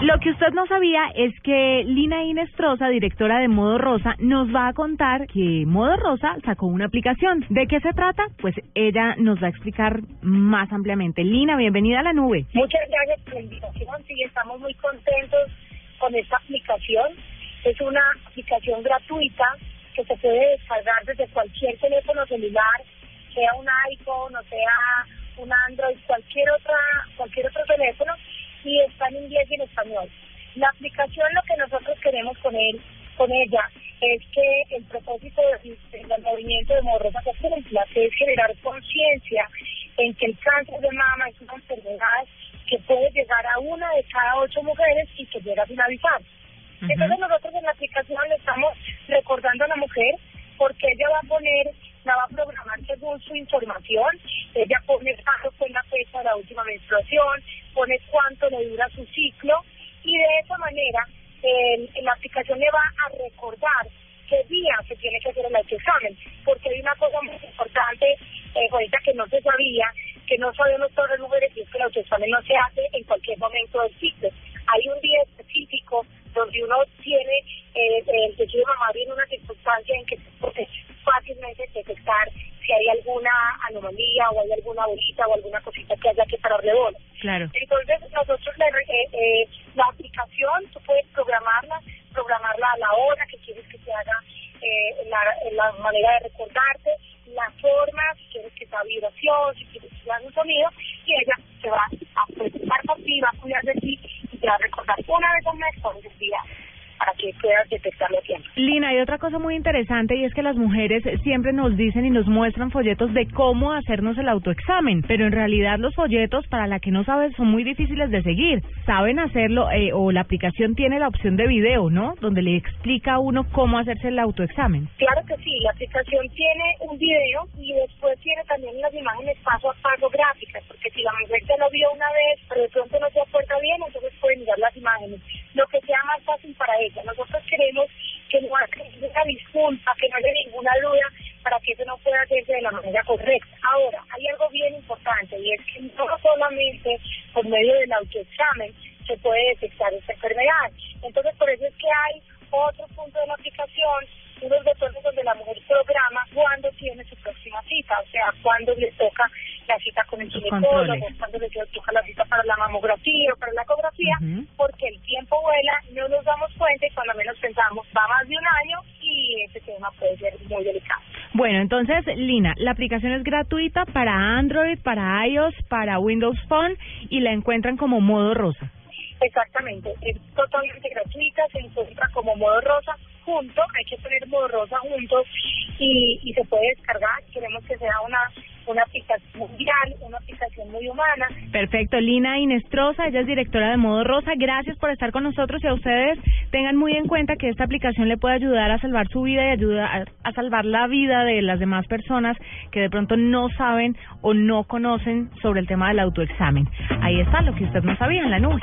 Lo que usted no sabía es que Lina Inestrosa, directora de Modo Rosa, nos va a contar que Modo Rosa sacó una aplicación. ¿De qué se trata? Pues ella nos va a explicar más ampliamente. Lina, bienvenida a la nube. Muchas gracias por la invitación. Sí, estamos muy contentos con esta aplicación. Es una aplicación gratuita que se puede descargar desde cualquier teléfono celular, sea un iPhone o sea un Android, cualquier otra, cualquier otro teléfono y está en inglés y en español. La aplicación lo que queremos con él, con ella, es que el propósito del movimiento de Morrosa que es generar conciencia en que el cáncer de mama es una enfermedad que puede llegar a una de cada ocho mujeres y que llega a finalizar. Entonces nosotros en la aplicación le estamos recordando a la mujer porque ella va a poner, la va a programar según su información, ella pone cuándo fue la fecha de la última menstruación, pone cuánto le dura su ciclo y de esa manera la aplicación le va a recordar qué día se tiene que hacer el autoexamen, porque hay una cosa muy importante, eh, ahorita que no se sabía, que no sabemos todas las mujeres, y que el autoexamen no se hace en cualquier momento del ciclo. Hay un día específico donde uno tiene eh, el tejido mamario en una circunstancia en que se fácilmente detectar si hay alguna anomalía o hay alguna bolita o alguna cosita que haya que pararle bola. Claro. Entonces, nosotros, eh, eh, la aplicación, tú puedes programarla, programarla a la hora que quieres que se haga, eh, la, la manera de recordarte, la forma, si quieres que sea vibración, si quieres que sea un sonido, y ella se va a preocupar por ti, va a cuidar de ti y te va a recordar una vez al mes por el día para que puedas detectarlo tiempo. Lina, hay otra cosa muy interesante y es que las mujeres siempre nos dicen y nos muestran folletos de cómo hacernos el autoexamen, pero en realidad los folletos, para la que no sabe, son muy difíciles de seguir. Saben hacerlo eh, o la aplicación tiene la opción de video, ¿no? Donde le explica a uno cómo hacerse el autoexamen. Claro que sí, la aplicación tiene un video y después tiene también las imágenes paso a paso gráficas, porque si la mujer ya lo vio una vez, pero de pronto no se acuerda bien, entonces pueden mirar las imágenes. Lo que sea más fácil para ella nosotros queremos que no haya ninguna disculpa, que no haya ninguna duda para que eso no pueda hacerse de la manera correcta. Ahora, hay algo bien importante y es que no solamente por medio del autoexamen se puede detectar esta enfermedad. Entonces, por eso es que hay otro punto de la aplicación, unos botones donde la mujer programa cuándo tiene su próxima cita, o sea, cuándo le toca la cita con el ginecólogo, cuándo le toca la cita para la mamografía o para la ecografía, porque el tiempo vuela, no nos damos cuenta y cuando menos pensamos va más de un año y ese tema puede ser muy delicado. Bueno, entonces, Lina, la aplicación es gratuita para Android, para iOS, para Windows Phone y la encuentran como modo rosa. Exactamente, es totalmente gratuita, se encuentra como modo rosa junto, hay que poner modo rosa juntos y, y se puede descargar, queremos que sea una una aplicación una aplicación muy humana. Perfecto, Lina Inestrosa, ella es directora de Modo Rosa. Gracias por estar con nosotros y a ustedes tengan muy en cuenta que esta aplicación le puede ayudar a salvar su vida y ayudar a salvar la vida de las demás personas que de pronto no saben o no conocen sobre el tema del autoexamen. Ahí está lo que usted no sabía en la nube.